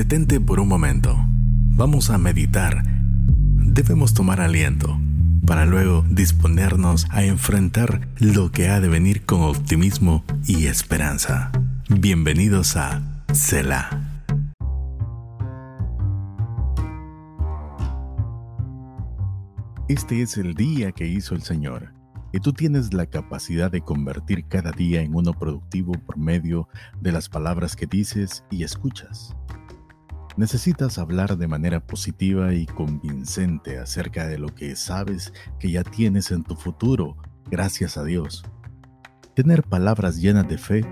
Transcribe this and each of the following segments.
Detente por un momento. Vamos a meditar. Debemos tomar aliento para luego disponernos a enfrentar lo que ha de venir con optimismo y esperanza. Bienvenidos a Selah. Este es el día que hizo el Señor, y tú tienes la capacidad de convertir cada día en uno productivo por medio de las palabras que dices y escuchas. Necesitas hablar de manera positiva y convincente acerca de lo que sabes que ya tienes en tu futuro, gracias a Dios. Tener palabras llenas de fe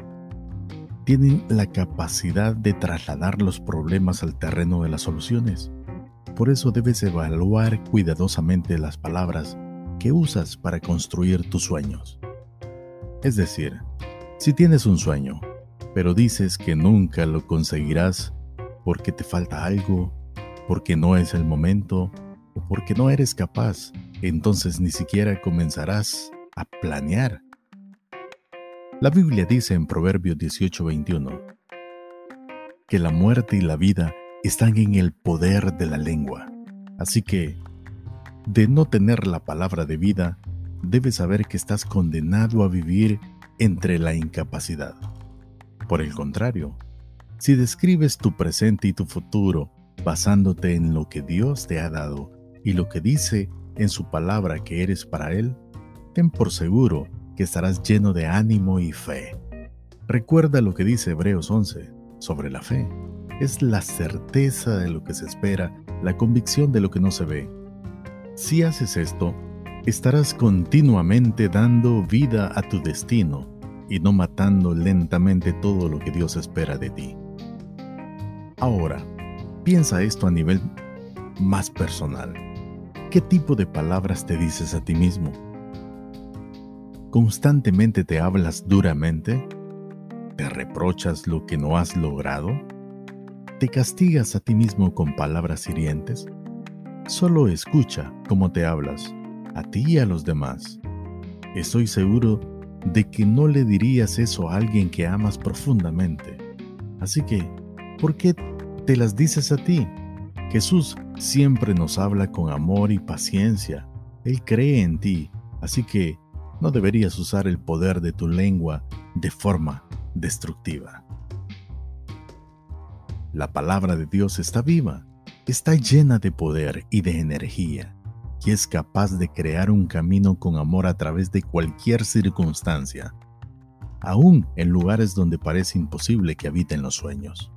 tienen la capacidad de trasladar los problemas al terreno de las soluciones. Por eso debes evaluar cuidadosamente las palabras que usas para construir tus sueños. Es decir, si tienes un sueño, pero dices que nunca lo conseguirás porque te falta algo, porque no es el momento o porque no eres capaz, entonces ni siquiera comenzarás a planear. La Biblia dice en Proverbios 18:21 que la muerte y la vida están en el poder de la lengua. Así que, de no tener la palabra de vida, debes saber que estás condenado a vivir entre la incapacidad. Por el contrario, si describes tu presente y tu futuro basándote en lo que Dios te ha dado y lo que dice en su palabra que eres para Él, ten por seguro que estarás lleno de ánimo y fe. Recuerda lo que dice Hebreos 11 sobre la fe. Es la certeza de lo que se espera, la convicción de lo que no se ve. Si haces esto, estarás continuamente dando vida a tu destino y no matando lentamente todo lo que Dios espera de ti. Ahora, piensa esto a nivel más personal. ¿Qué tipo de palabras te dices a ti mismo? ¿Constantemente te hablas duramente? ¿Te reprochas lo que no has logrado? ¿Te castigas a ti mismo con palabras hirientes? Solo escucha cómo te hablas, a ti y a los demás. Estoy seguro de que no le dirías eso a alguien que amas profundamente. Así que, ¿por qué te las dices a ti? Jesús siempre nos habla con amor y paciencia. Él cree en ti, así que no deberías usar el poder de tu lengua de forma destructiva. La palabra de Dios está viva, está llena de poder y de energía, y es capaz de crear un camino con amor a través de cualquier circunstancia, aún en lugares donde parece imposible que habiten los sueños.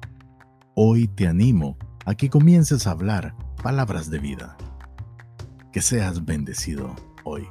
Hoy te animo a que comiences a hablar palabras de vida. Que seas bendecido hoy.